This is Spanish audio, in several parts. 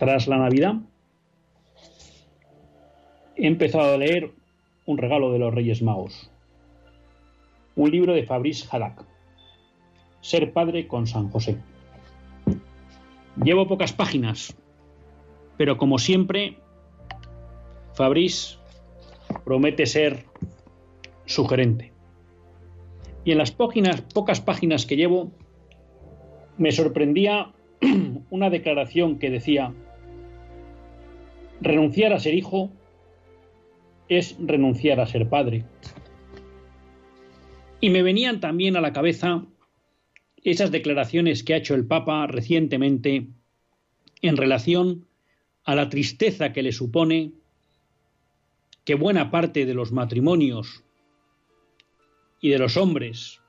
Tras la Navidad, he empezado a leer Un regalo de los Reyes Magos, un libro de Fabrice Haddock, Ser padre con San José. Llevo pocas páginas, pero como siempre, Fabrice promete ser sugerente. Y en las pocas páginas que llevo, me sorprendía una declaración que decía, Renunciar a ser hijo es renunciar a ser padre. Y me venían también a la cabeza esas declaraciones que ha hecho el Papa recientemente en relación a la tristeza que le supone que buena parte de los matrimonios y de los hombres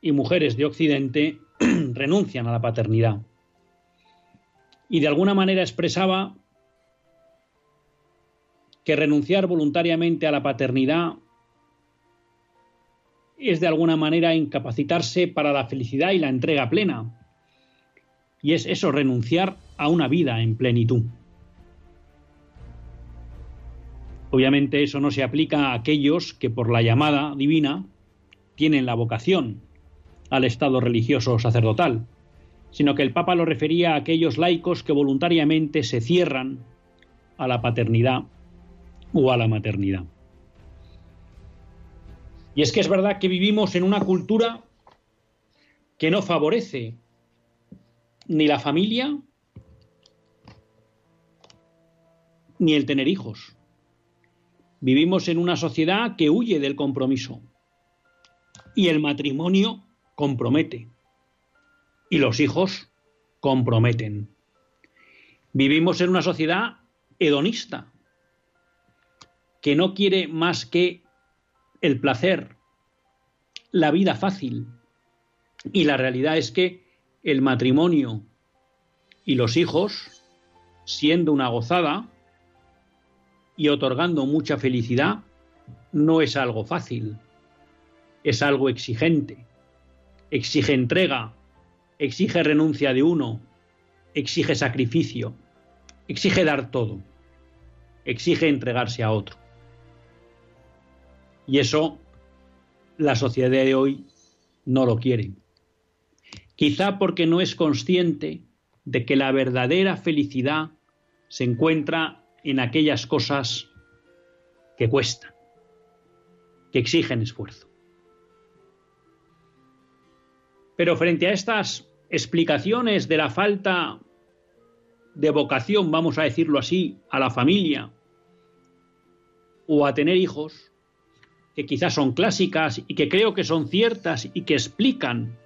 y mujeres de Occidente renuncian a la paternidad. Y de alguna manera expresaba que renunciar voluntariamente a la paternidad es de alguna manera incapacitarse para la felicidad y la entrega plena. Y es eso, renunciar a una vida en plenitud. Obviamente eso no se aplica a aquellos que por la llamada divina tienen la vocación al estado religioso sacerdotal, sino que el Papa lo refería a aquellos laicos que voluntariamente se cierran a la paternidad o a la maternidad. Y es que es verdad que vivimos en una cultura que no favorece ni la familia ni el tener hijos. Vivimos en una sociedad que huye del compromiso y el matrimonio compromete y los hijos comprometen. Vivimos en una sociedad hedonista que no quiere más que el placer, la vida fácil. Y la realidad es que el matrimonio y los hijos, siendo una gozada y otorgando mucha felicidad, no es algo fácil, es algo exigente. Exige entrega, exige renuncia de uno, exige sacrificio, exige dar todo, exige entregarse a otro. Y eso la sociedad de hoy no lo quiere. Quizá porque no es consciente de que la verdadera felicidad se encuentra en aquellas cosas que cuestan, que exigen esfuerzo. Pero frente a estas explicaciones de la falta de vocación, vamos a decirlo así, a la familia o a tener hijos, que quizás son clásicas y que creo que son ciertas y que explican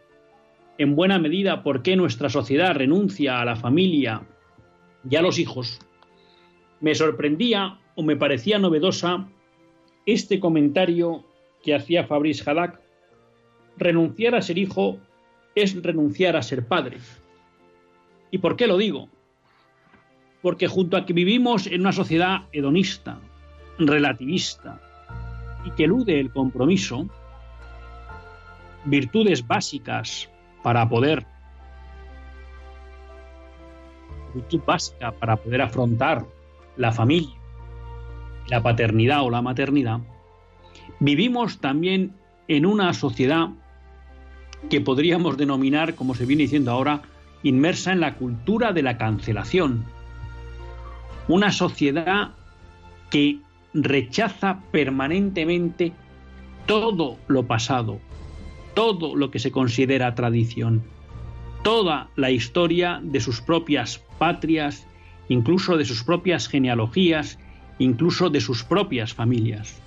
en buena medida por qué nuestra sociedad renuncia a la familia y a los hijos, me sorprendía o me parecía novedosa este comentario que hacía Fabrice Haddock, renunciar a ser hijo es renunciar a ser padre. ¿Y por qué lo digo? Porque junto a que vivimos en una sociedad hedonista, relativista, y que elude el compromiso, virtudes básicas para poder, virtud básica para poder afrontar la familia, la paternidad o la maternidad, vivimos también en una sociedad que podríamos denominar, como se viene diciendo ahora, inmersa en la cultura de la cancelación. Una sociedad que rechaza permanentemente todo lo pasado, todo lo que se considera tradición, toda la historia de sus propias patrias, incluso de sus propias genealogías, incluso de sus propias familias.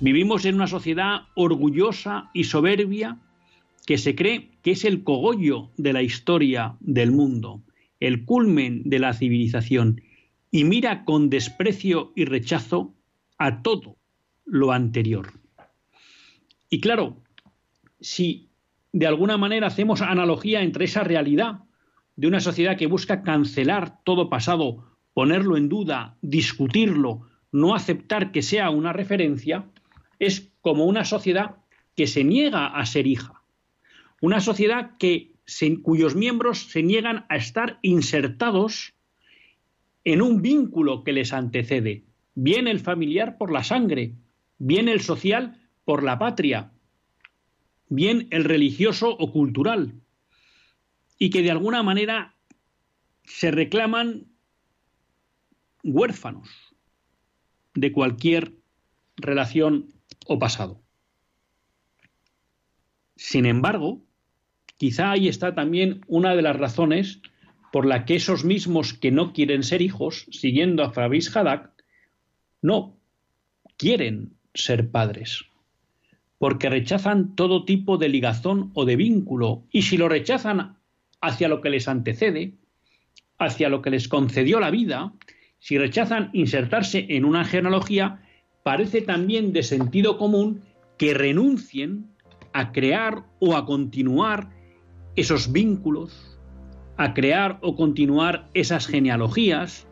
Vivimos en una sociedad orgullosa y soberbia que se cree que es el cogollo de la historia del mundo, el culmen de la civilización, y mira con desprecio y rechazo a todo lo anterior. Y claro, si de alguna manera hacemos analogía entre esa realidad de una sociedad que busca cancelar todo pasado, ponerlo en duda, discutirlo, no aceptar que sea una referencia, es como una sociedad que se niega a ser hija, una sociedad que, cuyos miembros se niegan a estar insertados en un vínculo que les antecede, bien el familiar por la sangre, bien el social por la patria, bien el religioso o cultural, y que de alguna manera se reclaman huérfanos de cualquier relación o pasado. Sin embargo, quizá ahí está también una de las razones por la que esos mismos que no quieren ser hijos, siguiendo a Fabrice Hadak, no quieren ser padres, porque rechazan todo tipo de ligazón o de vínculo, y si lo rechazan hacia lo que les antecede, hacia lo que les concedió la vida, si rechazan insertarse en una genealogía, parece también de sentido común que renuncien a crear o a continuar esos vínculos, a crear o continuar esas genealogías,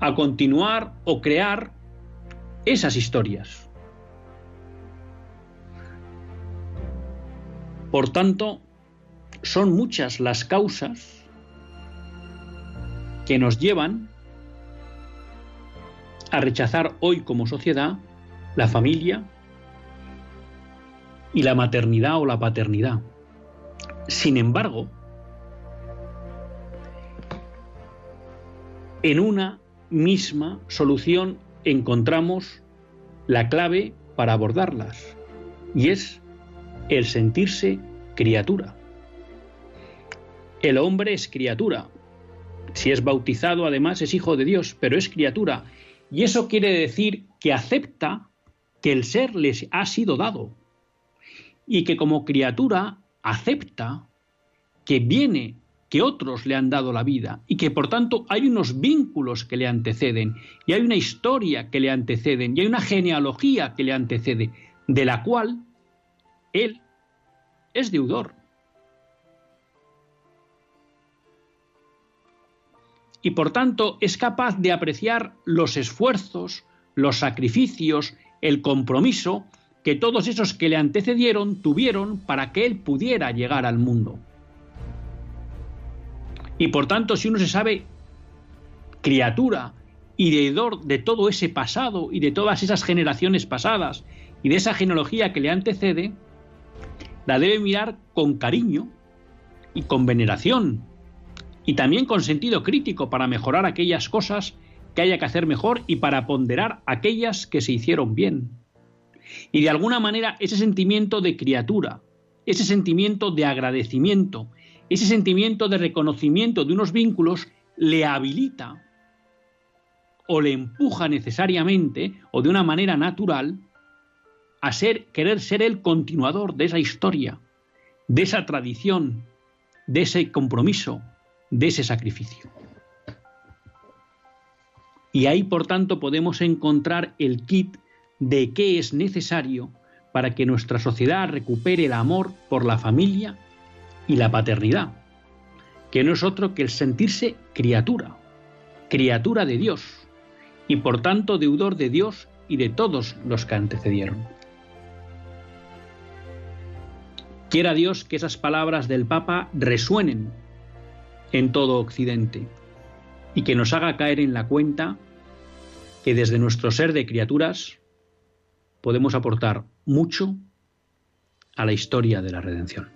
a continuar o crear esas historias. Por tanto, son muchas las causas que nos llevan a rechazar hoy como sociedad la familia y la maternidad o la paternidad. Sin embargo, en una misma solución encontramos la clave para abordarlas, y es el sentirse criatura. El hombre es criatura. Si es bautizado, además, es hijo de Dios, pero es criatura. Y eso quiere decir que acepta que el ser les ha sido dado y que como criatura acepta que viene, que otros le han dado la vida y que por tanto hay unos vínculos que le anteceden y hay una historia que le anteceden y hay una genealogía que le antecede, de la cual él es deudor. Y por tanto es capaz de apreciar los esfuerzos, los sacrificios, el compromiso que todos esos que le antecedieron tuvieron para que él pudiera llegar al mundo. Y por tanto, si uno se sabe criatura y deudor de todo ese pasado y de todas esas generaciones pasadas y de esa genealogía que le antecede, la debe mirar con cariño y con veneración y también con sentido crítico para mejorar aquellas cosas que haya que hacer mejor y para ponderar aquellas que se hicieron bien. Y de alguna manera ese sentimiento de criatura, ese sentimiento de agradecimiento, ese sentimiento de reconocimiento de unos vínculos le habilita o le empuja necesariamente o de una manera natural a ser querer ser el continuador de esa historia, de esa tradición, de ese compromiso, de ese sacrificio. Y ahí, por tanto, podemos encontrar el kit de qué es necesario para que nuestra sociedad recupere el amor por la familia y la paternidad, que no es otro que el sentirse criatura, criatura de Dios, y por tanto deudor de Dios y de todos los que antecedieron. Quiera Dios que esas palabras del Papa resuenen en todo Occidente y que nos haga caer en la cuenta que desde nuestro ser de criaturas podemos aportar mucho a la historia de la redención.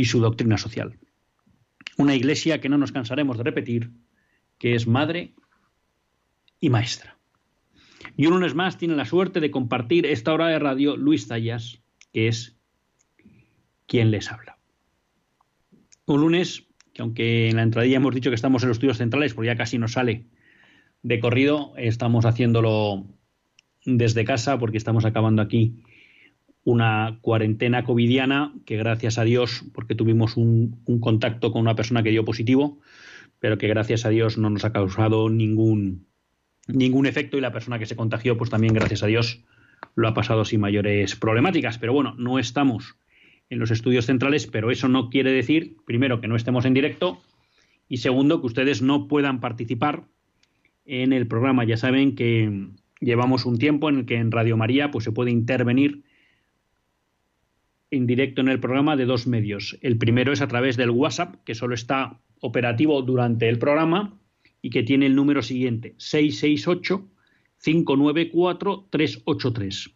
y su doctrina social. Una iglesia que no nos cansaremos de repetir, que es madre y maestra. Y un lunes más tiene la suerte de compartir esta hora de radio Luis Zayas, que es quien les habla. Un lunes que aunque en la entradilla hemos dicho que estamos en los estudios centrales, porque ya casi nos sale de corrido, estamos haciéndolo desde casa porque estamos acabando aquí una cuarentena covidiana que gracias a Dios, porque tuvimos un, contacto con una persona que dio positivo, pero que gracias a Dios no nos ha causado ningún, ningún efecto y la persona que se contagió, pues también gracias a Dios lo ha pasado sin mayores problemáticas. Pero bueno, no estamos en los estudios centrales, pero eso no quiere decir, primero, que no estemos en directo y segundo, que ustedes no puedan participar en el programa. Ya saben que llevamos un tiempo en el que en Radio María pues, se puede intervenir en directo en el programa de dos medios. El primero es a través del WhatsApp, que solo está operativo durante el programa y que tiene el número siguiente, 668-594-383.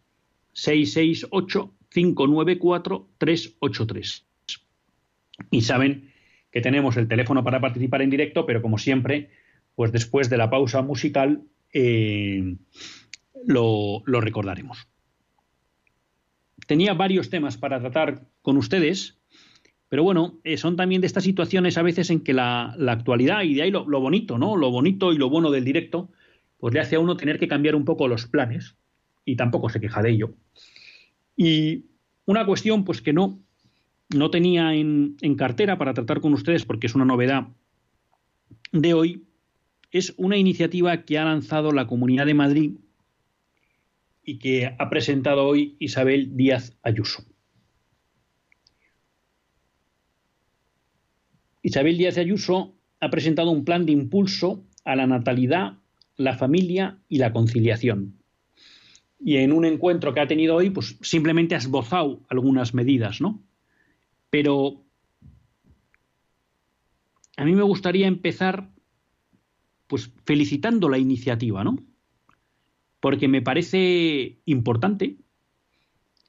668-594-383. Y saben que tenemos el teléfono para participar en directo, pero como siempre, pues después de la pausa musical eh, lo recordaremos tenía varios temas para tratar con ustedes, pero bueno, eh, son también de estas situaciones a veces en que la, actualidad, y de ahí lo, bonito, ¿no? Lo bonito y lo bueno del directo, pues le hace a uno tener que cambiar un poco los planes, y tampoco se queja de ello. Y una cuestión, pues que no, no tenía en, en cartera para tratar con ustedes, porque es una novedad de hoy, es una iniciativa que ha lanzado la Comunidad de Madrid y que ha presentado hoy Isabel Díaz Ayuso. Isabel Díaz Ayuso ha presentado un plan de impulso a la natalidad, la familia y la conciliación. Y en un encuentro que ha tenido hoy, pues simplemente ha esbozado algunas medidas, ¿no? Pero a mí me gustaría empezar pues felicitando la iniciativa, ¿no? Porque me parece importante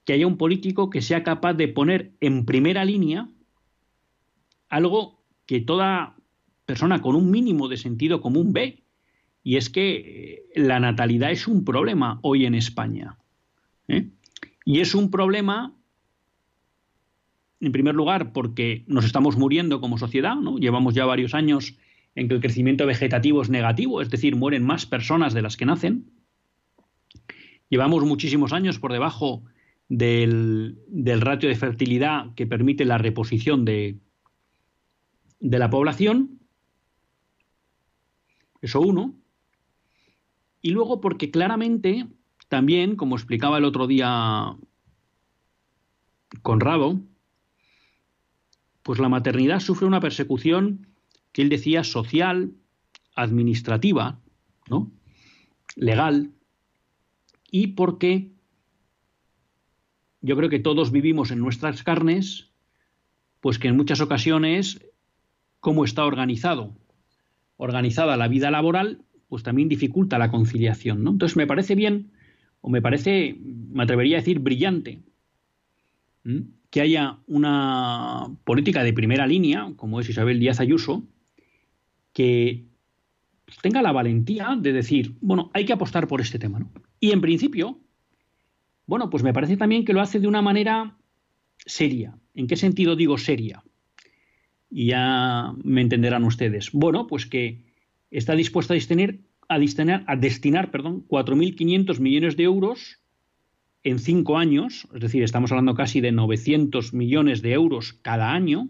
que haya un político que sea capaz de poner en primera línea algo que toda persona con un mínimo de sentido común ve, y es que eh, la natalidad es un problema hoy en España. ¿eh? Y es un problema, en primer lugar, porque nos estamos muriendo como sociedad, ¿no? Llevamos ya varios años en que el crecimiento vegetativo es negativo, es decir, mueren más personas de las que nacen. Llevamos muchísimos años por debajo del, ratio de fertilidad que permite la reposición de, de la población. Eso uno. Y luego porque claramente también, como explicaba el otro día Conrado, pues la maternidad sufre una persecución que él decía social, administrativa, ¿no? legal, y porque yo creo que todos vivimos en nuestras carnes, pues que en muchas ocasiones, cómo está organizado, organizada la vida laboral, pues también dificulta la conciliación, ¿no? Entonces me parece bien, o me parece, me atrevería a decir, brillante, que haya una política de primera línea, como es Isabel Díaz Ayuso, que tenga la valentía de decir, bueno, hay que apostar por este tema, ¿no? Y en principio, bueno, pues me parece también que lo hace de una manera seria. ¿En qué sentido digo seria? Y ya me entenderán ustedes. Bueno, pues que está dispuesta a destinar, a destinar, a destinar perdón, 4.500 millones de euros en cinco años, es decir, estamos hablando casi de 900 millones de euros cada año,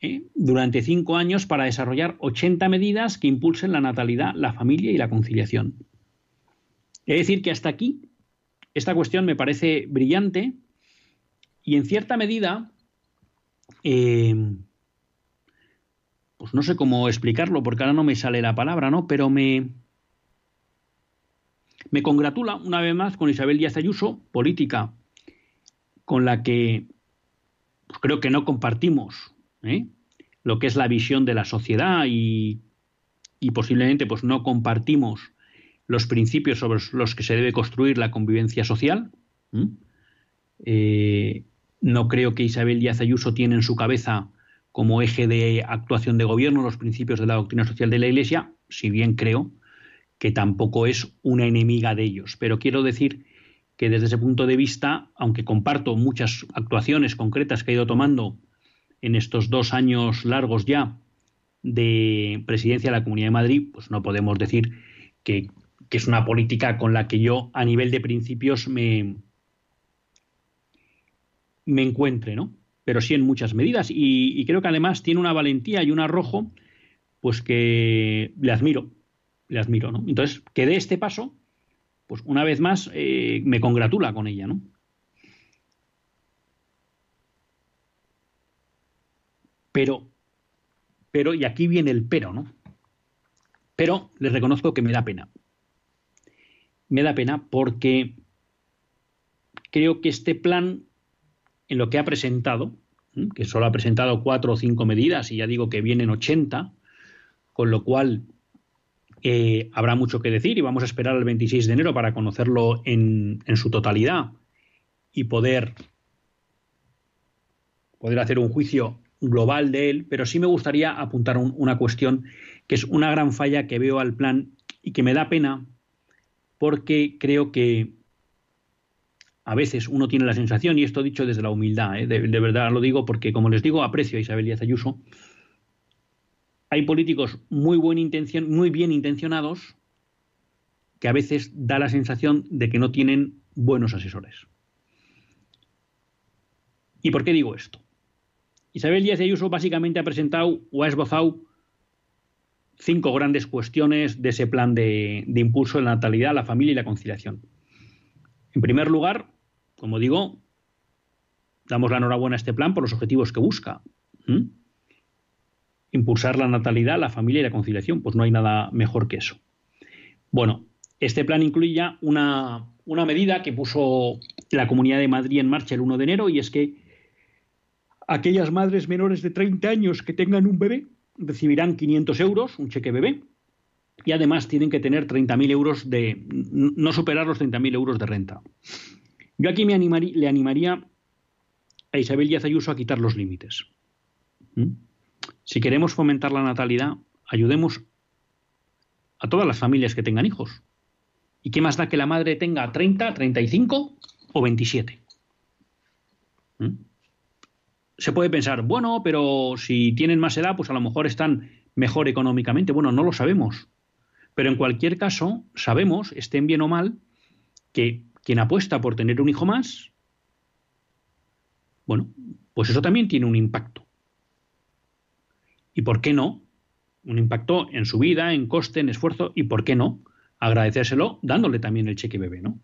¿eh? durante cinco años para desarrollar 80 medidas que impulsen la natalidad, la familia y la conciliación. Es decir, que hasta aquí esta cuestión me parece brillante y en cierta medida, eh, pues no sé cómo explicarlo porque ahora no me sale la palabra, ¿no? Pero me, me congratula una vez más con Isabel Díaz Ayuso, política con la que pues creo que no compartimos ¿eh? lo que es la visión de la sociedad y, y posiblemente pues no compartimos los principios sobre los que se debe construir la convivencia social. Eh, no creo que Isabel Díaz Ayuso tiene en su cabeza como eje de actuación de gobierno los principios de la doctrina social de la Iglesia, si bien creo que tampoco es una enemiga de ellos. Pero quiero decir que desde ese punto de vista, aunque comparto muchas actuaciones concretas que ha ido tomando en estos dos años largos ya de presidencia de la Comunidad de Madrid, pues no podemos decir que que es una política con la que yo a nivel de principios me, me encuentre, ¿no? Pero sí en muchas medidas. Y, creo que además tiene una valentía y un arrojo, pues que le admiro, le admiro, ¿no? Entonces, que dé este paso, pues una vez más eh, me congratula con ella, ¿no? Pero, pero, y aquí viene el pero, ¿no? Pero les reconozco que me da pena me da pena porque creo que este plan, en lo que ha presentado, que solo ha presentado cuatro o cinco medidas y ya digo que vienen 80, con lo cual eh, habrá mucho que decir y vamos a esperar al 26 de enero para conocerlo en, su totalidad y poder, poder hacer un juicio global de él, pero sí me gustaría apuntar una cuestión que es una gran falla que veo al plan y que me da pena porque creo que a veces uno tiene la sensación, y esto dicho desde la humildad, ¿eh? de, verdad lo digo porque, como les digo, aprecio a Isabel Díaz Ayuso, hay políticos muy, buen muy bien intencionados que a veces da la sensación de que no tienen buenos asesores. ¿Y por qué digo esto? Isabel Díaz Ayuso básicamente ha presentado o ha esbozado cinco grandes cuestiones de ese plan de, impulso de la natalidad, la familia y la conciliación. En primer lugar, como digo, damos la enhorabuena a este plan por los objetivos que busca. Impulsar la natalidad, la familia y la conciliación. Pues no hay nada mejor que eso. Bueno, este plan incluye ya una, una medida que puso la Comunidad de Madrid en marcha el 1 de enero y es que aquellas madres menores de 30 años que tengan un bebé recibirán 500 euros, un cheque bebé, y además tienen que tener 30.000 euros de, no superar los 30.000 euros de renta. Yo aquí me le animaría a Isabel Díaz Ayuso a quitar los límites. ¿Mm? Si queremos fomentar la natalidad, ayudemos a todas las familias que tengan hijos. ¿Y qué más da que la madre tenga 30, 35 o 27? Se puede pensar, bueno, pero si tienen más edad, pues a lo mejor están mejor económicamente. Bueno, no lo sabemos. Pero en cualquier caso, sabemos, estén bien o mal, que quien apuesta por tener un hijo más, bueno, pues eso también tiene un impacto. ¿Y por qué no? Un impacto en su vida, en coste, en esfuerzo, y por qué no agradecérselo dándole también el cheque bebé, ¿no?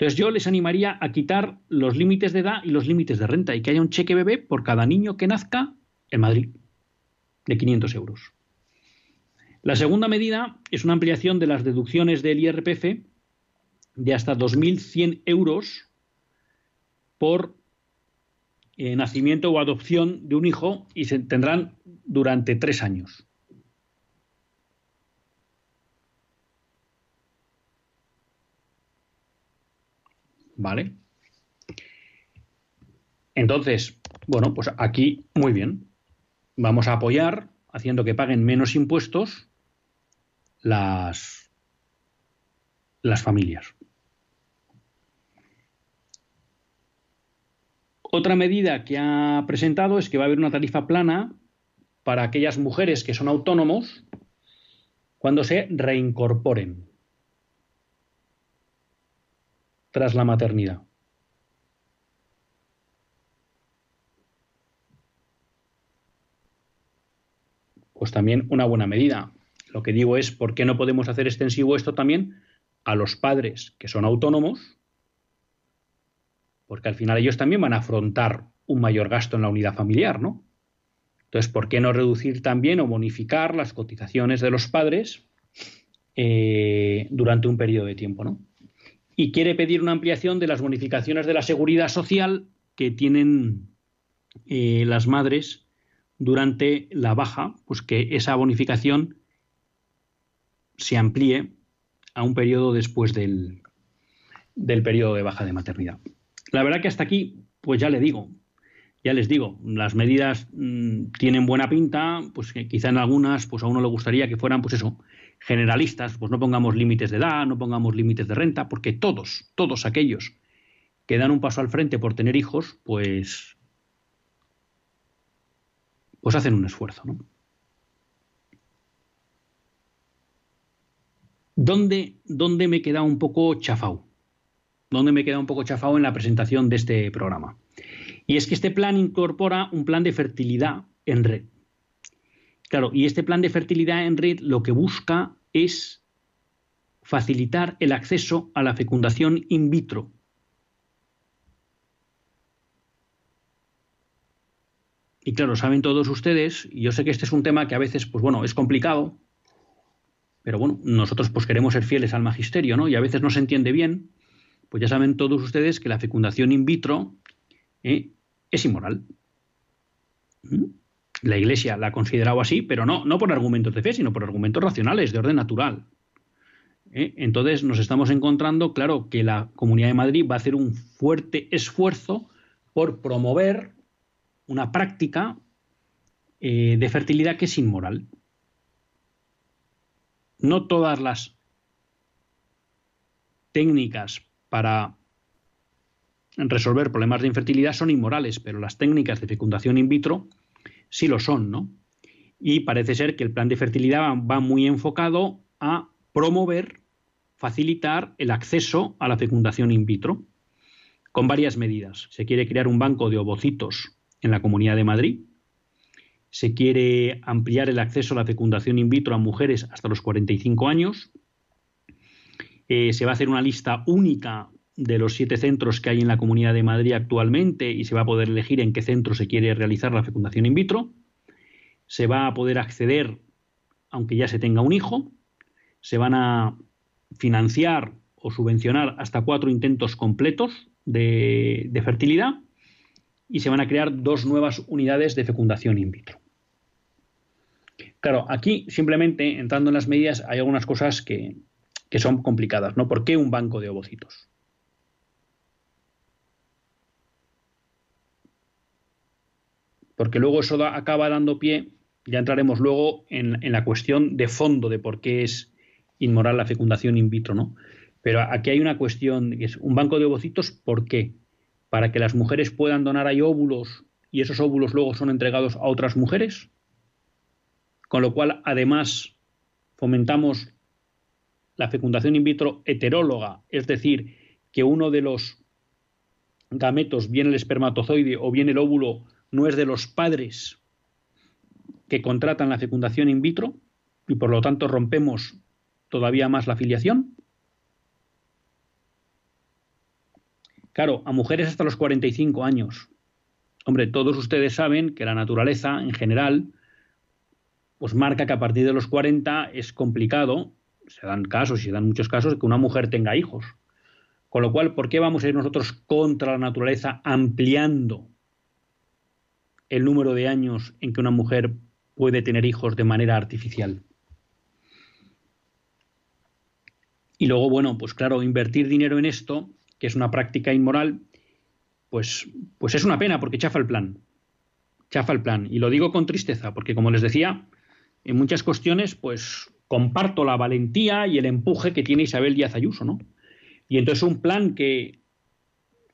Entonces yo les animaría a quitar los límites de edad y los límites de renta y que haya un cheque bebé por cada niño que nazca en Madrid de 500 euros. La segunda medida es una ampliación de las deducciones del IRPF de hasta 2.100 euros por eh, nacimiento o adopción de un hijo y se tendrán durante tres años. ¿Vale? Entonces, bueno, pues aquí muy bien. Vamos a apoyar haciendo que paguen menos impuestos las, las familias. Otra medida que ha presentado es que va a haber una tarifa plana para aquellas mujeres que son autónomos cuando se reincorporen tras la maternidad. Pues también una buena medida. Lo que digo es, ¿por qué no podemos hacer extensivo esto también a los padres que son autónomos? Porque al final ellos también van a afrontar un mayor gasto en la unidad familiar, ¿no? Entonces, ¿por qué no reducir también o bonificar las cotizaciones de los padres eh, durante un periodo de tiempo, ¿no? Y quiere pedir una ampliación de las bonificaciones de la seguridad social que tienen eh, las madres durante la baja, pues que esa bonificación se amplíe a un periodo después del, del periodo de baja de maternidad. La verdad que hasta aquí, pues ya le digo, ya les digo, las medidas mm, tienen buena pinta, pues que quizá en algunas, pues a uno le gustaría que fueran, pues eso, generalistas, pues no pongamos límites de edad, no pongamos límites de renta, porque todos, todos aquellos que dan un paso al frente por tener hijos, pues, pues hacen un esfuerzo, ¿no? ¿Dónde, ¿Dónde me queda un poco chafao? ¿Dónde me queda un poco chafao en la presentación de este programa? Y es que este plan incorpora un plan de fertilidad en red. Claro, y este plan de fertilidad en red lo que busca es facilitar el acceso a la fecundación in vitro. Y claro, saben todos ustedes, y yo sé que este es un tema que a veces, pues bueno, es complicado, pero bueno, nosotros pues queremos ser fieles al magisterio, ¿no? Y a veces no se entiende bien, pues ya saben todos ustedes que la fecundación in vitro ¿eh? es inmoral. ¿Mm? La Iglesia la ha considerado así, pero no, no por argumentos de fe, sino por argumentos racionales, de orden natural. ¿eh? Entonces nos estamos encontrando, claro, que la Comunidad de Madrid va a hacer un fuerte esfuerzo por promover una práctica eh, de fertilidad que es inmoral no todas las técnicas para resolver problemas de infertilidad son inmorales, pero las técnicas de fecundación in vitro sí lo son, ¿no? Y parece ser que el plan de fertilidad va muy enfocado a promover, facilitar el acceso a la fecundación in vitro, con varias medidas. Se quiere crear un banco de ovocitos en la Comunidad de Madrid, se quiere ampliar el acceso a la fecundación in vitro a mujeres hasta los 45 años. Eh, se va a hacer una lista única de los siete centros que hay en la Comunidad de Madrid actualmente y se va a poder elegir en qué centro se quiere realizar la fecundación in vitro. Se va a poder acceder, aunque ya se tenga un hijo. Se van a financiar o subvencionar hasta cuatro intentos completos de fertilidad y se van a crear dos nuevas unidades de fecundación in vitro. Claro, aquí simplemente entrando en las medidas hay algunas cosas que, son complicadas, ¿no? ¿Por qué un banco de ovocitos? Porque luego eso acaba dando pie, ya entraremos luego en, la cuestión de fondo de por qué es inmoral la fecundación in vitro, ¿no? Pero aquí hay una cuestión, es un banco de ovocitos, ¿por qué? para que las mujeres puedan donar ahí óvulos y esos óvulos luego son entregados a otras mujeres. Con lo cual, además, fomentamos la fecundación in vitro heteróloga, es decir, que uno de los gametos, bien el espermatozoide o bien el óvulo, no es de los padres que contratan la fecundación in vitro y por lo tanto rompemos todavía más la filiación. Claro, a mujeres hasta los 45 años. Hombre, todos ustedes saben que la naturaleza en general pues marca que a partir de los 40 es complicado, se dan casos y se dan muchos casos, que una mujer tenga hijos. Con lo cual, ¿por qué vamos a ir nosotros contra la naturaleza ampliando el número de años en que una mujer puede tener hijos de manera artificial? Y luego, bueno, pues claro, invertir dinero en esto, que es una práctica inmoral, pues, pues es una pena porque chafa el plan. Chafa el plan. Y lo digo con tristeza, porque como les decía, en muchas cuestiones, pues comparto la valentía y el empuje que tiene Isabel Díaz Ayuso, ¿no? Y entonces un plan que,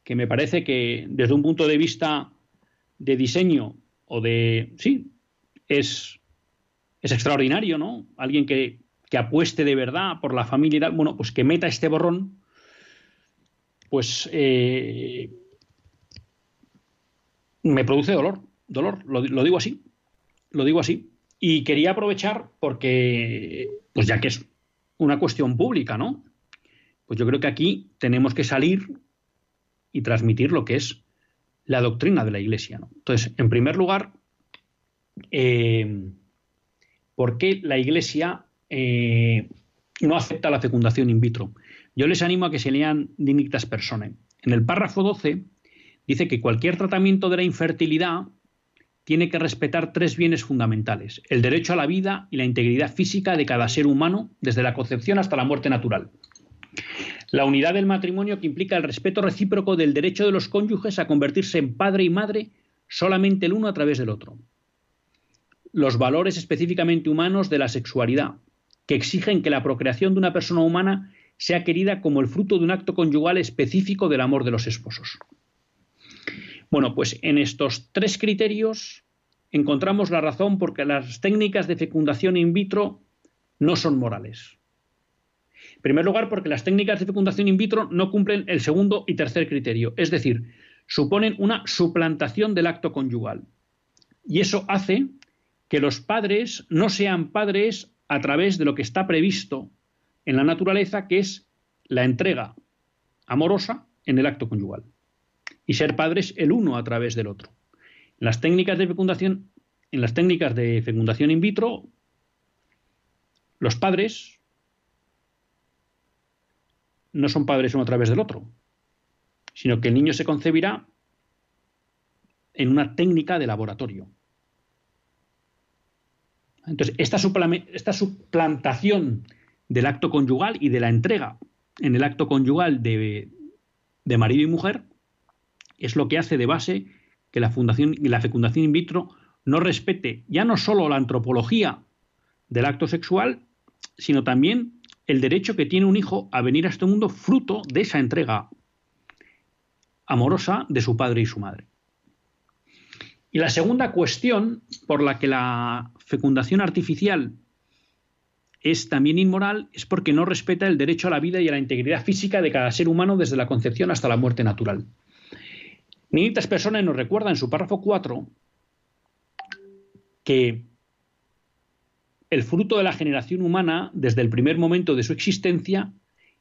que me parece que desde un punto de vista de diseño o de... Sí, es, es extraordinario, ¿no? Alguien que, que apueste de verdad por la familia y tal, bueno, pues que meta este borrón, pues eh, me produce dolor, dolor, lo, digo así, lo digo así. Y quería aprovechar porque, pues ya que es una cuestión pública, ¿no? Pues yo creo que aquí tenemos que salir y transmitir lo que es la doctrina de la Iglesia. ¿no? Entonces, en primer lugar, eh, ¿por qué la Iglesia eh, no acepta la fecundación in vitro. Yo les animo a que se lean Dignitas Personae. En el párrafo 12 dice que cualquier tratamiento de la infertilidad tiene que respetar tres bienes fundamentales, el derecho a la vida y la integridad física de cada ser humano desde la concepción hasta la muerte natural. La unidad del matrimonio que implica el respeto recíproco del derecho de los cónyuges a convertirse en padre y madre solamente el uno a través del otro. Los valores específicamente humanos de la sexualidad, que exigen que la procreación de una persona humana sea querida como el fruto de un acto conyugal específico del amor de los esposos. Bueno, pues en estos tres criterios encontramos la razón porque las técnicas de fecundación in vitro no son morales. Primer lugar, porque las técnicas de fecundación in vitro no cumplen el segundo y tercer criterio, es decir, suponen una suplantación del acto conyugal. Y eso hace que los padres no sean padres a través de lo que está previsto en la naturaleza, que es la entrega amorosa en el acto conyugal. Y ser padres el uno a través del otro. Las técnicas de fecundación, en las técnicas de fecundación in vitro, los padres no son padres uno a través del otro, sino que el niño se concebirá en una técnica de laboratorio. Entonces, esta, suplantación del acto conyugal y de la entrega en el acto conyugal de, marido y mujer es lo que hace de base que la, la fecundación in vitro no respete ya no solo la antropología del acto sexual, sino también el derecho que tiene un hijo a venir a este mundo fruto de esa entrega amorosa de su padre y su madre. Y la segunda cuestión por la que la fecundación artificial es también inmoral es porque no respeta el derecho a la vida y a la integridad física de cada ser humano desde la concepción hasta la muerte natural. Ninitas Personas nos recuerda en su párrafo 4 que el fruto de la generación humana desde el primer momento de su existencia,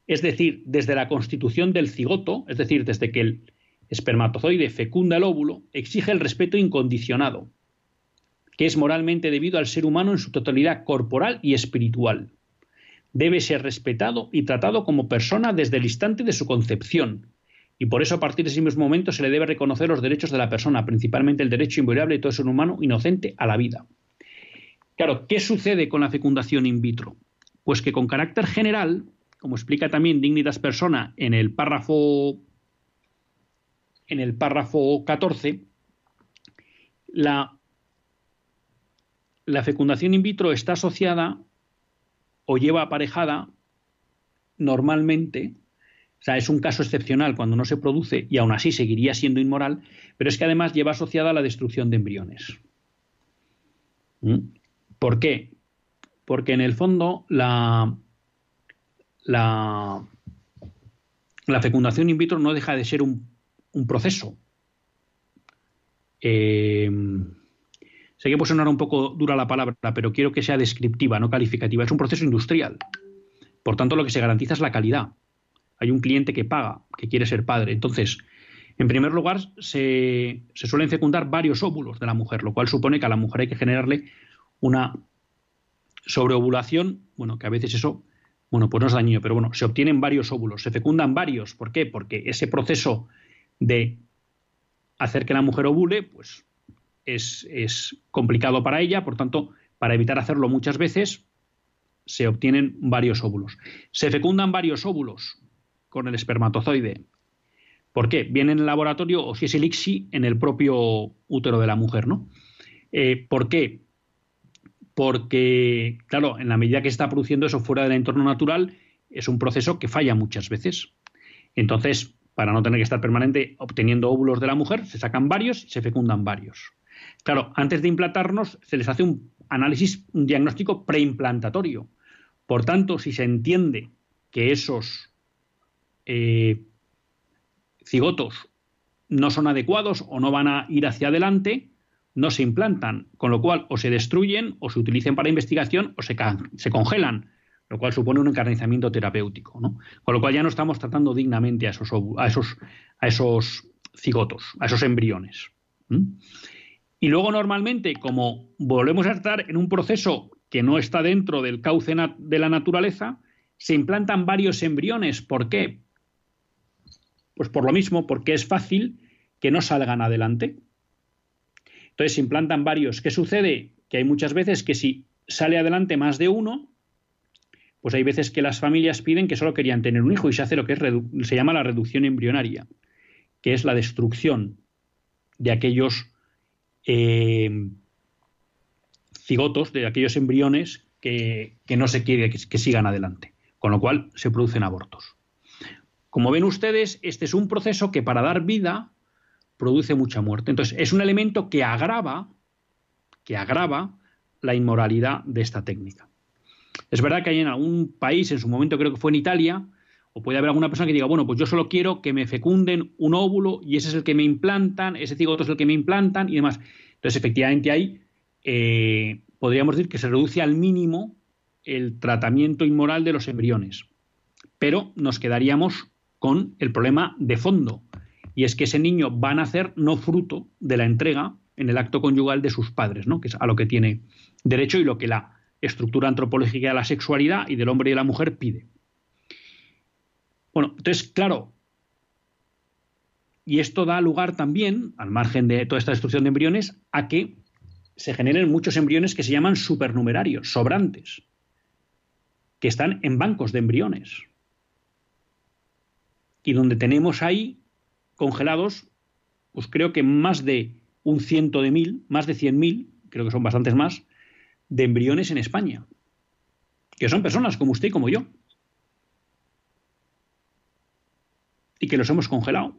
es decir, desde la constitución del cigoto, es decir, desde que el espermatozoide fecunda el óvulo, exige el respeto incondicionado, que es moralmente debido al ser humano en su totalidad corporal y espiritual. Debe ser respetado y tratado como persona desde el instante de su concepción, y por eso a partir de ese mismo momento se le debe reconocer los derechos de la persona, principalmente el derecho inviolable de todo ser humano inocente a la vida. Claro, ¿qué sucede con la fecundación in vitro? Pues que con carácter general, como explica también Dignitas Persona en el párrafo en el párrafo 14, la, fecundación in vitro está asociada o lleva aparejada normalmente, o sea, es un caso excepcional cuando no se produce y aún así seguiría siendo inmoral, pero es que además lleva asociada a la destrucción de embriones. ¿Mm? ¿Por qué? Porque en el fondo la, la, fecundación in vitro no deja de ser un un proceso. Eh, sé que puede sonar un poco dura la palabra, pero quiero que sea descriptiva, no calificativa. Es un proceso industrial. Por tanto, lo que se garantiza es la calidad. Hay un cliente que paga, que quiere ser padre. Entonces, En primer lugar, se, se, suelen fecundar varios óvulos de la mujer, lo cual supone que a la mujer hay que generarle una sobreovulación, bueno, que a veces eso, bueno, pues no es dañino, pero bueno, se obtienen varios óvulos, se fecundan varios. ¿Por qué? Porque ese proceso de hacer que la mujer ovule, pues es, es complicado para ella, por tanto, para evitar hacerlo muchas veces, se obtienen varios óvulos. Se fecundan varios óvulos con el espermatozoide. ¿Por qué? Viene en el laboratorio o si es el en el propio útero de la mujer, ¿no? Eh, ¿Por qué? Porque, claro, en la medida que se está produciendo eso fuera del entorno natural, es un proceso que falla muchas veces. Entonces, para no tener que estar permanente obteniendo óvulos de la mujer, se sacan varios y se fecundan varios. Claro, antes de implantarnos, se les hace un análisis, un diagnóstico preimplantatorio. Por tanto, si se entiende que esos eh, cigotos no son adecuados o no van a ir hacia adelante, no se implantan, con lo cual o se destruyen o se utilicen para investigación o se, se congelan, lo cual supone un encarnizamiento terapéutico. ¿no? Con lo cual ya no estamos tratando dignamente a esos, a esos, a esos cigotos, a esos embriones. Y luego normalmente, como volvemos a estar en un proceso que no está dentro del cauce de la naturaleza, se implantan varios embriones. ¿Por qué? Pues por lo mismo, porque es fácil que no salgan adelante. Entonces se implantan varios. ¿Qué sucede? Que hay muchas veces que si sale adelante más de uno, pues hay veces que las familias piden que solo querían tener un hijo y se hace lo que es, se llama la reducción embrionaria, que es la destrucción de aquellos eh, cigotos, de aquellos embriones que, no se quiere que sigan adelante, con lo cual se producen abortos. Como ven ustedes, este es un proceso que para dar vida produce mucha muerte. Entonces, es un elemento que agrava, que agrava la inmoralidad de esta técnica. Es verdad que hay en algún país, en su momento creo que fue en Italia, o puede haber alguna persona que diga, bueno, pues yo solo quiero que me fecunden un óvulo y ese es el que me implantan, ese cigoto es el que me implantan y demás. Entonces, efectivamente, ahí eh, podríamos decir que se reduce al mínimo el tratamiento inmoral de los embriones. Pero nos quedaríamos con el problema de fondo, y es que ese niño va a nacer no fruto de la entrega en el acto conyugal de sus padres, ¿no? que es a lo que tiene derecho y lo que la estructura antropológica de la sexualidad y del hombre y de la mujer pide. Bueno, entonces, claro, y esto da lugar también, al margen de toda esta destrucción de embriones, a que se generen muchos embriones que se llaman supernumerarios, sobrantes, que están en bancos de embriones. Y donde tenemos ahí congelados, pues creo que más de un ciento de mil, más de cien mil, creo que son bastantes más, de embriones en España, que son personas como usted y como yo, y que los hemos congelado.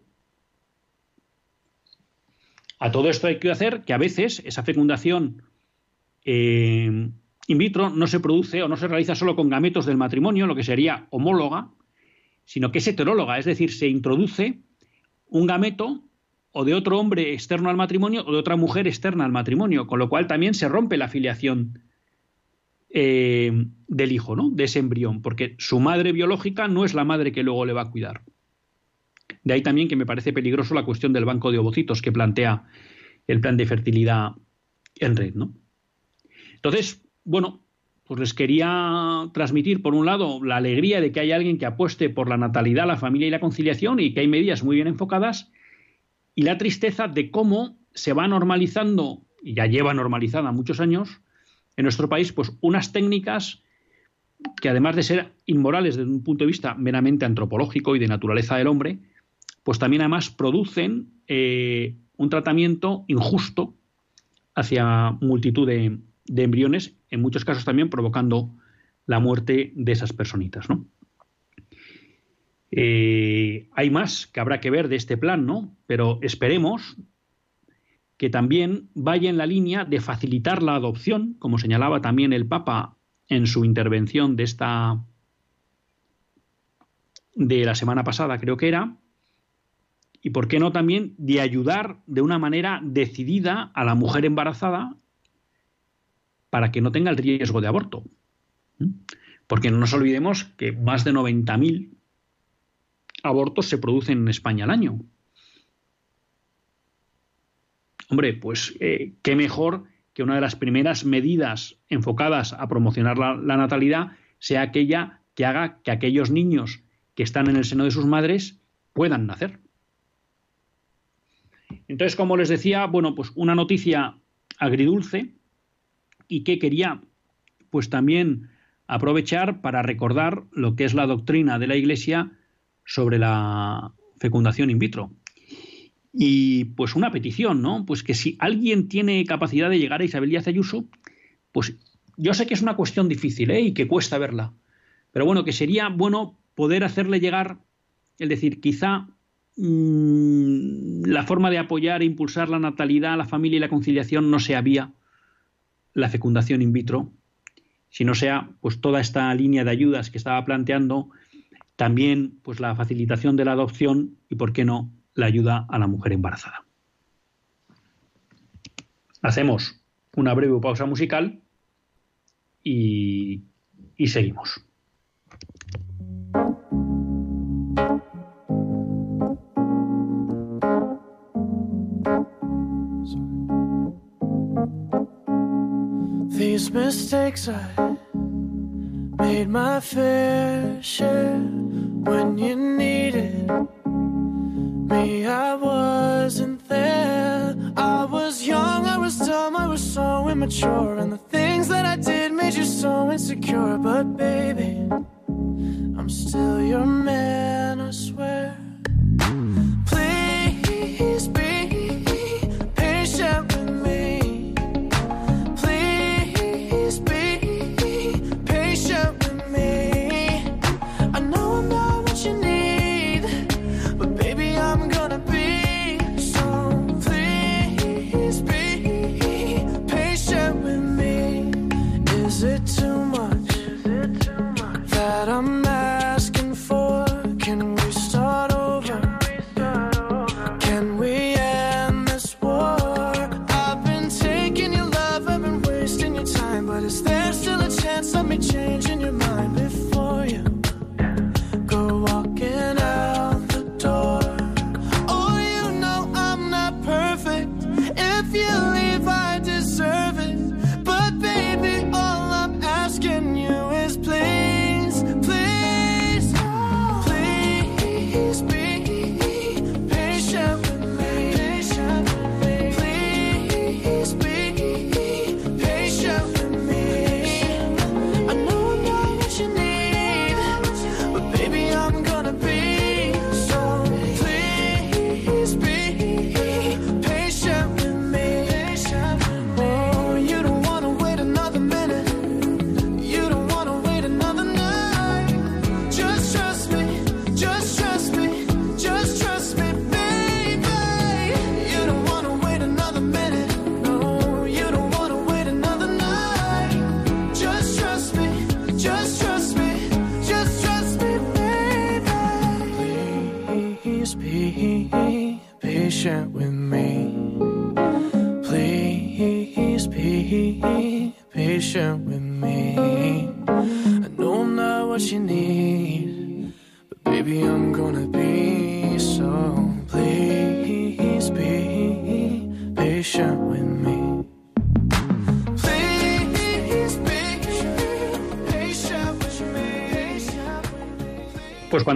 A todo esto hay que hacer que a veces esa fecundación eh, in vitro no se produce o no se realiza solo con gametos del matrimonio, lo que sería homóloga, sino que es heteróloga, es decir, se introduce un gameto o de otro hombre externo al matrimonio o de otra mujer externa al matrimonio, con lo cual también se rompe la filiación eh, del hijo, ¿no? De ese embrión, porque su madre biológica no es la madre que luego le va a cuidar. De ahí también que me parece peligroso la cuestión del banco de ovocitos que plantea el plan de fertilidad en red, ¿no? Entonces, bueno, pues les quería transmitir, por un lado, la alegría de que hay alguien que apueste por la natalidad, la familia y la conciliación y que hay medidas muy bien enfocadas, y la tristeza de cómo se va normalizando, y ya lleva normalizada muchos años, en nuestro país, pues unas técnicas que además de ser inmorales desde un punto de vista meramente antropológico y de naturaleza del hombre, pues también además producen eh, un tratamiento injusto hacia multitud de, de embriones, en muchos casos también provocando la muerte de esas personitas, ¿no? Eh, hay más que habrá que ver de este plan, ¿no? Pero esperemos que también vaya en la línea de facilitar la adopción, como señalaba también el Papa en su intervención de esta de la semana pasada, creo que era, y por qué no también de ayudar de una manera decidida a la mujer embarazada para que no tenga el riesgo de aborto. ¿Mm? Porque no nos olvidemos que más de 90.000 abortos se producen en España al año. hombre, pues eh, qué mejor que una de las primeras medidas enfocadas a promocionar la, natalidad sea aquella que haga que aquellos niños que están en el seno de sus madres puedan nacer. Entonces, como les decía, bueno, pues una noticia agridulce y que quería pues también aprovechar para recordar lo que es la doctrina de la Iglesia sobre la fecundación in vitro. Y pues una petición, ¿no? Pues que si alguien tiene capacidad de llegar a Isabel Díaz Ayuso, pues yo sé que es una cuestión difícil ¿eh? y que cuesta verla, pero bueno, que sería bueno poder hacerle llegar, es decir, quizá mmm, la forma de apoyar e impulsar la natalidad, la familia y la conciliación no sea vía la fecundación in vitro, sino sea pues toda esta línea de ayudas que estaba planteando, también pues la facilitación de la adopción y, por qué no, la ayuda a la mujer embarazada. Hacemos una breve pausa musical y, y seguimos. Mistakes I made my fair share when you needed me, I wasn't there. I was young, I was dumb, I was so immature. And the things that I did made you so insecure. But baby,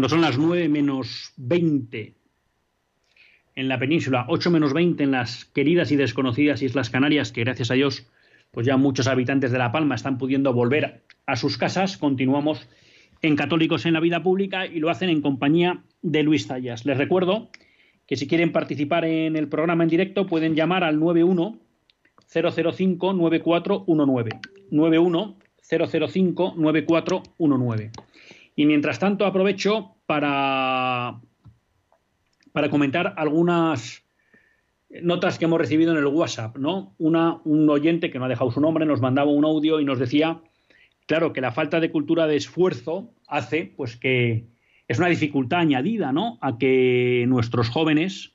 cuando son las 9 menos 20 en la península, 8 menos 20 en las queridas y desconocidas Islas Canarias, que gracias a Dios, pues ya muchos habitantes de La Palma están pudiendo volver a sus casas, continuamos en Católicos en la Vida Pública y lo hacen en compañía de Luis Zayas. Les recuerdo que si quieren participar en el programa en directo pueden llamar al 91 005 9419. 91 005 9419. Y mientras tanto aprovecho para, para comentar algunas notas que hemos recibido en el WhatsApp, ¿no? Un oyente que no ha dejado su nombre nos mandaba un audio y nos decía, claro, que la falta de cultura de esfuerzo hace pues que es una dificultad añadida, ¿no? A que nuestros jóvenes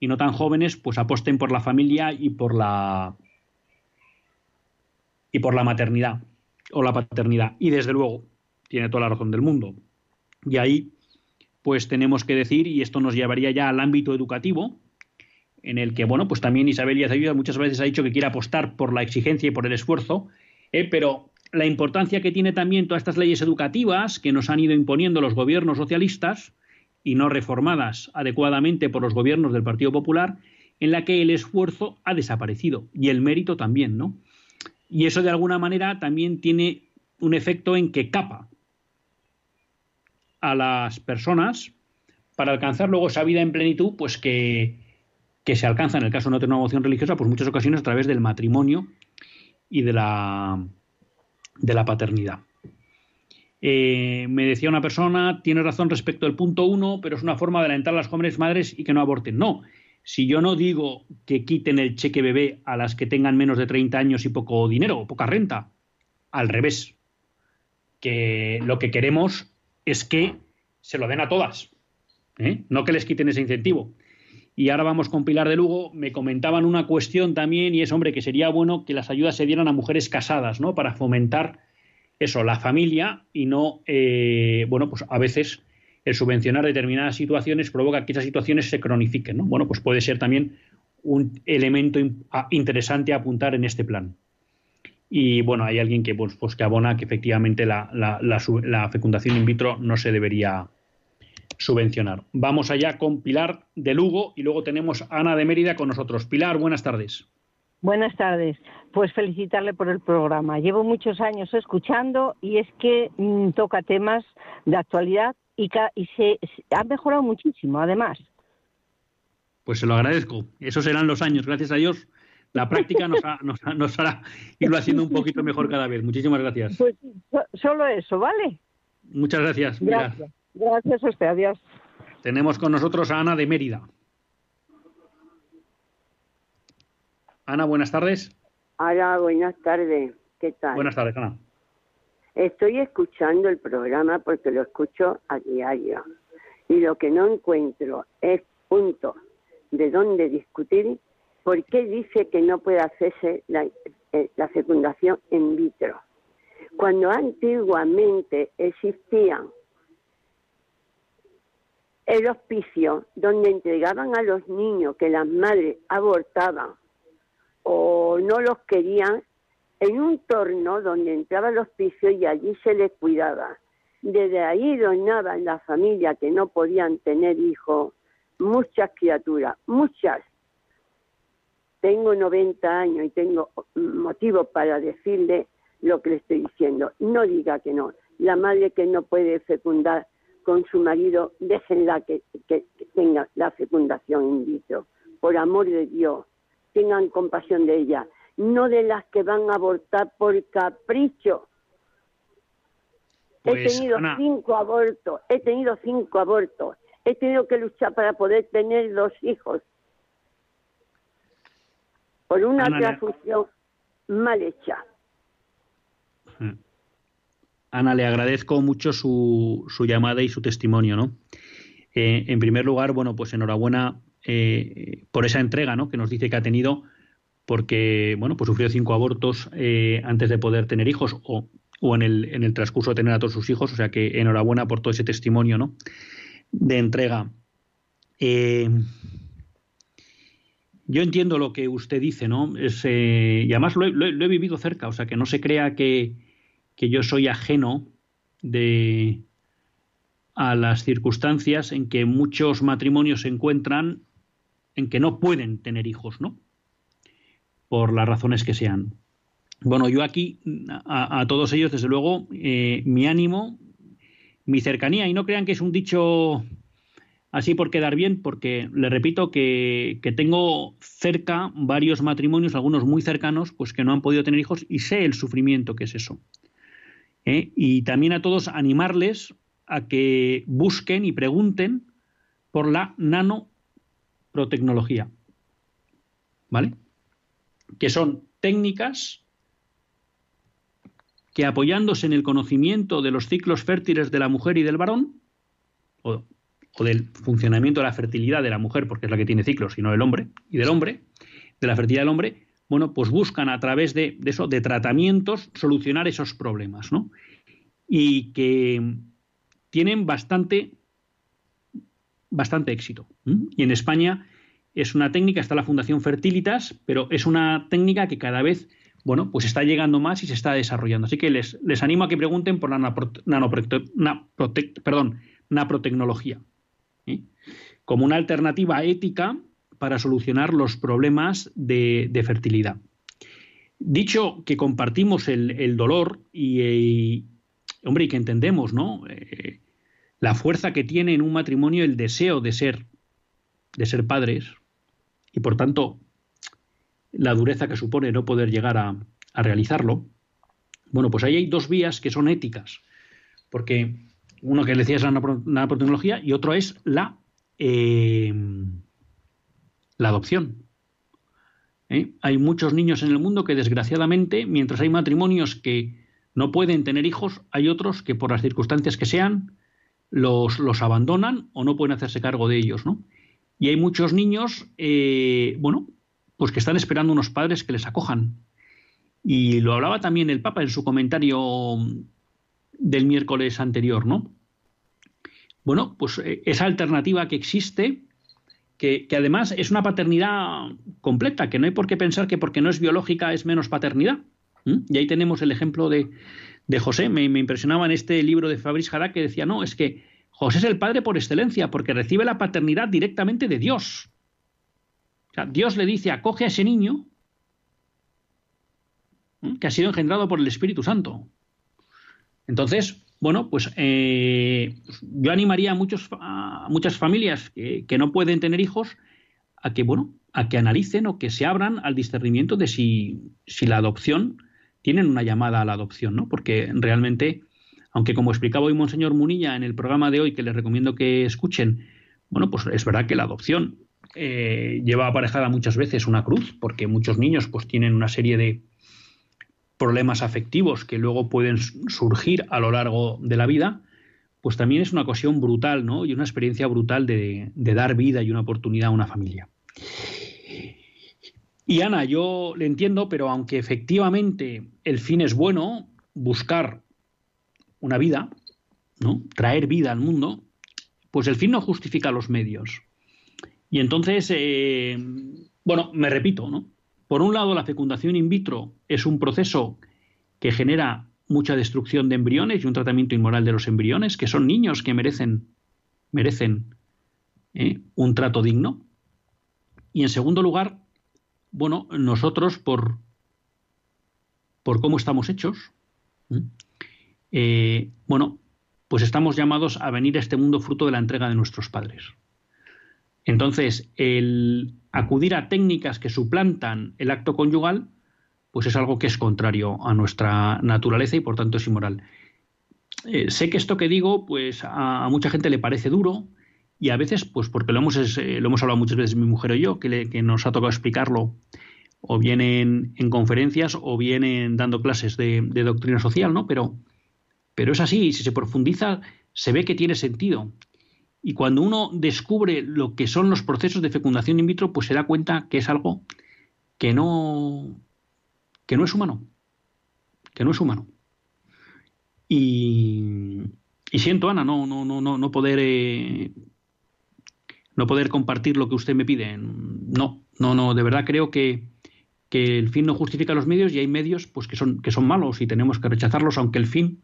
y no tan jóvenes pues aposten por la familia y por la y por la maternidad o la paternidad. Y desde luego, tiene toda la razón del mundo. Y ahí, pues tenemos que decir, y esto nos llevaría ya al ámbito educativo, en el que, bueno, pues también Isabel Díaz Ayuso muchas veces ha dicho que quiere apostar por la exigencia y por el esfuerzo, eh, pero la importancia que tiene también todas estas leyes educativas que nos han ido imponiendo los gobiernos socialistas y no reformadas adecuadamente por los gobiernos del Partido Popular, en la que el esfuerzo ha desaparecido y el mérito también, ¿no? Y eso de alguna manera también tiene un efecto en que capa a las personas para alcanzar luego esa vida en plenitud, pues que, que se alcanza en el caso de no tener una emoción religiosa, pues muchas ocasiones a través del matrimonio y de la, de la paternidad. Eh, me decía una persona, tiene razón respecto al punto uno, pero es una forma de alentar a las jóvenes madres y que no aborten. No, si yo no digo que quiten el cheque bebé a las que tengan menos de 30 años y poco dinero, poca renta, al revés, que lo que queremos es que se lo den a todas, ¿eh? no que les quiten ese incentivo. Y ahora vamos con Pilar de Lugo. Me comentaban una cuestión también y es, hombre, que sería bueno que las ayudas se dieran a mujeres casadas, ¿no? Para fomentar eso, la familia y no, eh, bueno, pues a veces el subvencionar determinadas situaciones provoca que esas situaciones se cronifiquen, ¿no? Bueno, pues puede ser también un elemento interesante a apuntar en este plan. Y bueno, hay alguien que, pues, pues que abona que efectivamente la, la, fecundación in vitro no se debería subvencionar. Vamos allá con Pilar de Lugo y luego tenemos a Ana de Mérida con nosotros. Pilar, buenas tardes. Buenas tardes. Pues felicitarle por el programa. Llevo muchos años escuchando y es que mm, toca temas de actualidad y, se, ha mejorado muchísimo, además. Pues se lo agradezco. Esos serán los años, gracias a Dios. La práctica nos, nos, hará irlo haciendo un poquito mejor cada vez. Muchísimas gracias. Pues solo eso, ¿vale? Muchas gracias. Gracias. Gracias a usted. Adiós. Tenemos con nosotros a Ana de Mérida. Ana, buenas tardes. Hola, buenas tardes. ¿Qué tal? Buenas tardes, Ana. Estoy escuchando el programa porque lo escucho a diario. Y lo que no encuentro es punto de dónde discutir por qué dice que no puede hacerse la, eh, la fecundación in vitro. Cuando antiguamente existían el hospicio donde entregaban a los niños que las madres abortaban o no los querían en un torno donde entraba el hospicio y allí se les cuidaba. Desde ahí donaban la familia que no podían tener hijos, muchas criaturas, muchas. Tengo 90 años y tengo motivo para decirle lo que le estoy diciendo. No diga que no. La madre que no puede fecundar con su marido, déjenla que, que tenga la fecundación in vitro. Por amor de Dios, tengan compasión de ella, no de las que van a abortar por capricho. he pues, tenido cinco abortos, he tenido cinco abortos, he tenido que luchar para poder tener dos hijos por una transfusión mal hecha. Mm. Ana, le agradezco mucho su, su llamada y su testimonio, ¿no? Eh, en primer lugar, bueno, pues enhorabuena eh, por esa entrega ¿no? que nos dice que ha tenido porque bueno pues sufrió cinco abortos eh, antes de poder tener hijos o, o en, el, en, el, transcurso de tener a todos sus hijos o sea que enhorabuena por todo ese testimonio ¿no? de entrega eh, yo entiendo lo que usted dice no es, y además lo he, vivido cerca o sea que no se crea que, que yo soy ajeno de a las circunstancias en que muchos matrimonios se encuentran en que no pueden tener hijos, ¿no? Por las razones que sean. Bueno, yo aquí, a, todos ellos, desde luego, eh, mi ánimo, mi cercanía, y no crean que es un dicho así por quedar bien, porque le repito que, tengo cerca varios matrimonios, algunos muy cercanos, pues que no han podido tener hijos y sé el sufrimiento que es eso. ¿eh? Y también a todos animarles a que busquen y pregunten por la nano tecnología, ¿Vale? Que son técnicas que apoyándose en el conocimiento de los ciclos fértiles de la mujer y del varón, o, del funcionamiento de la fertilidad de la mujer, porque es la que tiene ciclos, y no del hombre, y del hombre, de la fertilidad del hombre, bueno, pues buscan a través de, eso, de tratamientos, solucionar esos problemas, ¿no? Y que tienen bastante, bastante éxito. Y en España es una técnica, está la Fundación Fertilitas, pero es una técnica que cada vez, bueno, pues está llegando más y se está desarrollando. Así que les, les animo a que pregunten por la naprotecnología, ¿eh? como una alternativa ética para solucionar los problemas de, fertilidad. Dicho que compartimos el, dolor y, hombre, y que entendemos, ¿no? Eh, la fuerza que tiene en un matrimonio el deseo de ser, de ser padres, y por tanto la dureza que supone no poder llegar a, realizarlo, bueno, pues ahí hay dos vías que son éticas, porque uno que decía es la nanotecnología y otro es la, eh, la adopción. ¿Eh? Hay muchos niños en el mundo que desgraciadamente, mientras hay matrimonios que no pueden tener hijos, hay otros que por las circunstancias que sean los, los abandonan o no pueden hacerse cargo de ellos, ¿no? Y hay muchos niños, eh, bueno, pues que están esperando unos padres que les acojan. Y lo hablaba también el Papa en su comentario del miércoles anterior, ¿no? Bueno, pues eh, esa alternativa que existe, que, además es una paternidad completa, que no hay por qué pensar que porque no es biológica es menos paternidad. Y ahí tenemos el ejemplo de, José. Me, impresionaba en este libro de Fabrice Jara que decía, no, es que José es el padre por excelencia, porque recibe la paternidad directamente de Dios. O sea, Dios le dice, acoge a ese niño que ha sido engendrado por el Espíritu Santo. Entonces, bueno, pues eh, yo animaría a, muchos, muchas familias que, no pueden tener hijos a que, bueno, a que analicen o que se abran al discernimiento de si, si la adopción tienen una llamada a la adopción, ¿no? Porque realmente aunque como explicaba hoy Monseñor Munilla en el programa de hoy, que les recomiendo que escuchen, bueno, pues es verdad que la adopción eh, lleva aparejada muchas veces una cruz, porque muchos niños pues tienen una serie de problemas afectivos que luego pueden surgir a lo largo de la vida, pues también es una ocasión brutal, ¿no? Y una experiencia brutal de, dar vida y una oportunidad a una familia. Y Ana, yo le entiendo, pero aunque efectivamente el fin es bueno, buscar una vida, ¿no? Traer vida al mundo, pues el fin no justifica los medios. Y entonces, eh, bueno, me repito, ¿no? Por un lado, la fecundación in vitro es un proceso que genera mucha destrucción de embriones y un tratamiento inmoral de los embriones, que son niños que merecen, merecen ¿eh? un trato digno. Y en segundo lugar, bueno, nosotros por, por cómo estamos hechos, eh, bueno, pues estamos llamados a venir a este mundo fruto de la entrega de nuestros padres. Entonces, el acudir a técnicas que suplantan el acto conyugal, pues es algo que es contrario a nuestra naturaleza y por tanto es inmoral. Eh, sé que esto que digo, pues a, mucha gente le parece duro y a veces, pues porque lo hemos, eh, lo hemos hablado muchas veces mi mujer y yo, que, nos ha tocado explicarlo o bien en, conferencias o bien dando clases de, de doctrina social, ¿no? Pero pero es así, y si se profundiza, se ve que tiene sentido. Y cuando uno descubre lo que son los procesos de fecundación in vitro, pues se da cuenta que es algo que no, que no es humano. Que no es humano. Y, siento, Ana, no, no, no, no, no poder eh, no poder compartir lo que usted me pide. No, no, no, de verdad creo que, que el fin no justifica los medios y hay medios pues que son, que son malos y tenemos que rechazarlos, aunque el fin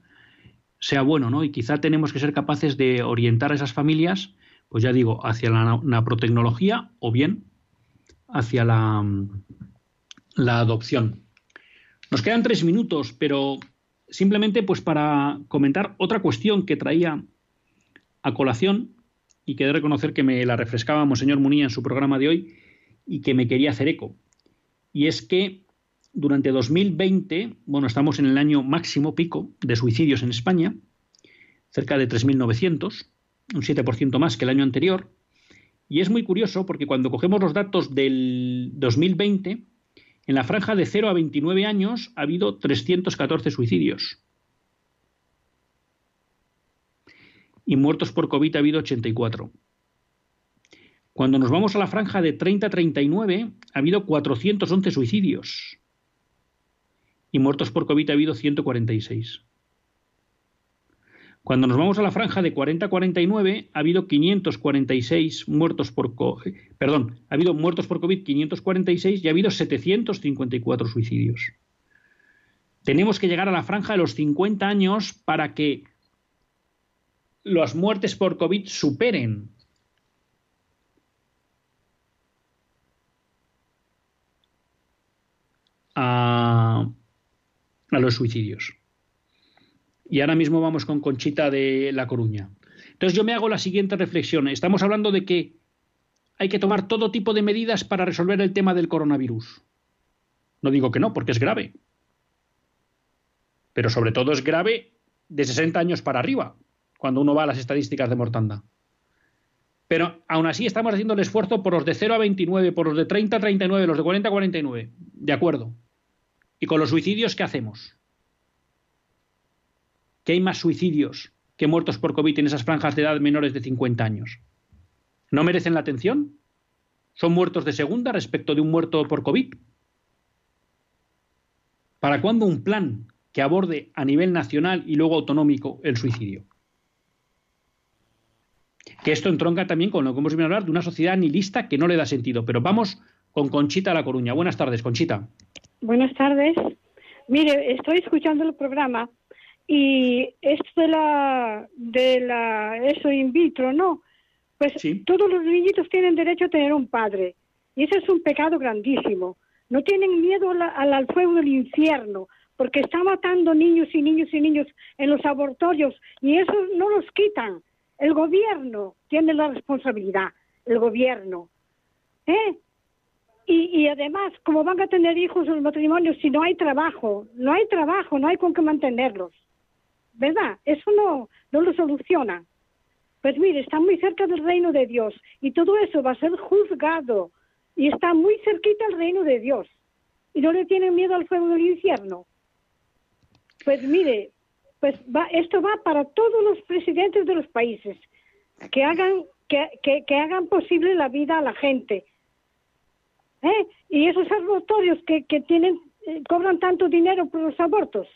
sea bueno, ¿no? Y quizá tenemos que ser capaces de orientar a esas familias, pues ya digo, hacia la naprotecnología o bien hacia la, la adopción. Nos quedan tres minutos, pero simplemente pues para comentar otra cuestión que traía a colación y que de reconocer que me la refrescaba Monseñor Munía en su programa de hoy y que me quería hacer eco. Y es que durante 2020, bueno, estamos en el año máximo pico de suicidios en España, cerca de 3.900, un 7% más que el año anterior. Y es muy curioso porque cuando cogemos los datos del 2020, en la franja de 0 a 29 años ha habido 314 suicidios. Y muertos por COVID ha habido 84. Cuando nos vamos a la franja de 30 a 39, ha habido 411 suicidios y muertos por COVID ha habido 146. Cuando nos vamos a la franja de 40 49, ha habido 546 muertos por perdón, ha habido muertos por COVID 546 y ha habido 754 suicidios. Tenemos que llegar a la franja de los 50 años para que las muertes por COVID superen a, a los suicidios. Y ahora mismo vamos con Conchita de La Coruña. Entonces yo me hago la siguiente reflexión. Estamos hablando de que hay que tomar todo tipo de medidas para resolver el tema del coronavirus. No digo que no, porque es grave. Pero sobre todo es grave de 60 años para arriba, cuando uno va a las estadísticas de mortandad. Pero aún así estamos haciendo el esfuerzo por los de 0 a 29, por los de 30 a 39, los de 40 a 49. De acuerdo. ¿Y con los suicidios qué hacemos? que hay más suicidios que muertos por COVID en esas franjas de edad menores de 50 años. ¿No merecen la atención? ¿Son muertos de segunda respecto de un muerto por COVID? ¿Para cuándo un plan que aborde a nivel nacional y luego autonómico el suicidio? Que esto entronca también con lo que hemos venido a hablar de una sociedad nihilista que no le da sentido. Pero vamos con Conchita La Coruña. Buenas tardes, Conchita. Buenas tardes. Mire, estoy escuchando el programa y esto de la, de la, eso in vitro, ¿no? Pues todos los niñitos tienen derecho a tener un padre. Y eso es un pecado grandísimo. No tienen miedo al fuego del infierno, porque están matando niños y niños y niños en los abortorios y eso no los quitan. El gobierno tiene la responsabilidad, el gobierno. ¿Eh? Y, además, como van a tener hijos en los matrimonios si no hay trabajo? No hay trabajo, no hay con qué mantenerlos. ¿verdad? Eso no, no lo soluciona. Pues mire, está muy cerca del reino de Dios y todo eso va a ser juzgado y está muy cerquita el reino de Dios y no le tienen miedo al fuego del infierno. Pues mire, pues va, esto va para todos los presidentes de los países que hagan que, que, hagan posible la vida a la gente. ¿Eh? Y esos abortorios que, que tienen eh, cobran tanto dinero por los abortos,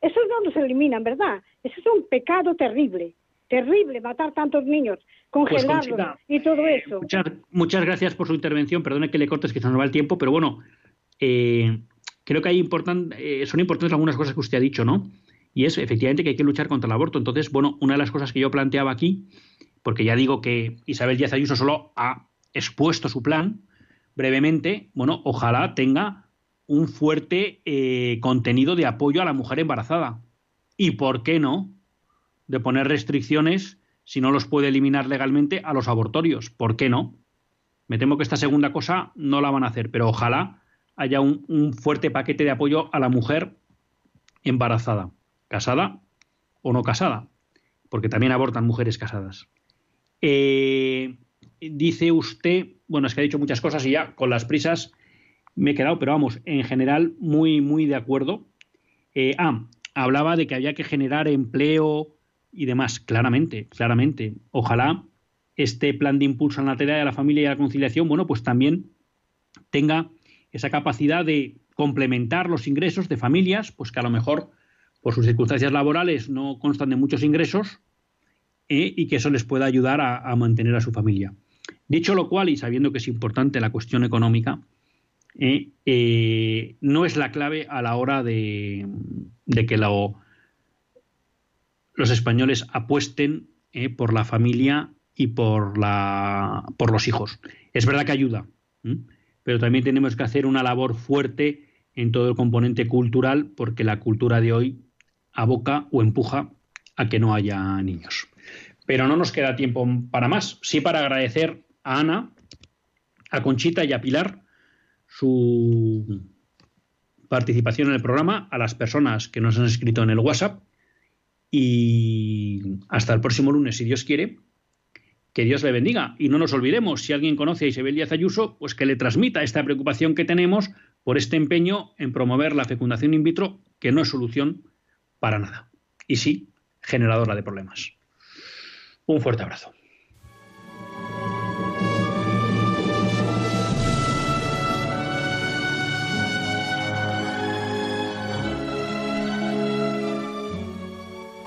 esos no los eliminan, ¿verdad? Eso es un pecado terrible, terrible matar tantos niños, pues, congelarlos y todo eso. Muchas, gracias por su intervención. Perdone que le cortes, quizás no va el tiempo, pero bueno, eh, creo que hay eh, son importantes algunas cosas que usted ha dicho, ¿no? Y es efectivamente que hay que luchar contra el aborto. Entonces, bueno, una de las cosas que yo planteaba aquí, porque ya digo que Isabel Díaz Ayuso solo ha expuesto su plan brevemente, bueno, ojalá tenga un fuerte eh, contenido de apoyo a la mujer embarazada. ¿Y por qué no? De poner restricciones, si no los puede eliminar legalmente, a los abortorios. ¿Por qué no? Me temo que esta segunda cosa no la van a hacer, pero ojalá haya un, fuerte paquete de apoyo a la mujer embarazada, casada o no casada, porque también abortan mujeres casadas. Eh, dice usted, bueno, es que ha dicho muchas cosas y ya con las prisas me he quedado, pero vamos, en general muy, muy de acuerdo. Eh, ah, hablaba de que había que generar empleo y demás, claramente, claramente. Ojalá este plan de impulso a la tarea de la familia y la conciliación, bueno, pues también tenga esa capacidad de complementar los ingresos de familias, pues que a lo mejor por sus circunstancias laborales no constan de muchos ingresos eh, y que eso les pueda ayudar a mantener a su familia. Dicho lo cual, y sabiendo que es importante la cuestión económica, eh, eh, no es la clave a la hora de, que los españoles apuesten eh, por la familia y por, los hijos. Es verdad que ayuda, pero también tenemos que hacer una labor fuerte en todo el componente cultural porque la cultura de hoy aboca o empuja a que no haya niños. Pero no nos queda tiempo para más. Sí para agradecer a Ana, a Conchita y a Pilar su participación en el programa, a las personas que nos han escrito en el WhatsApp y hasta el próximo lunes, si Dios quiere. Que Dios le bendiga. Y no nos olvidemos, si alguien conoce a Isabel Díaz Ayuso, pues que le transmita esta preocupación que tenemos por este empeño en promover la fecundación in vitro, que no es solución para nada. Y sí, generadora de problemas. Un fuerte abrazo.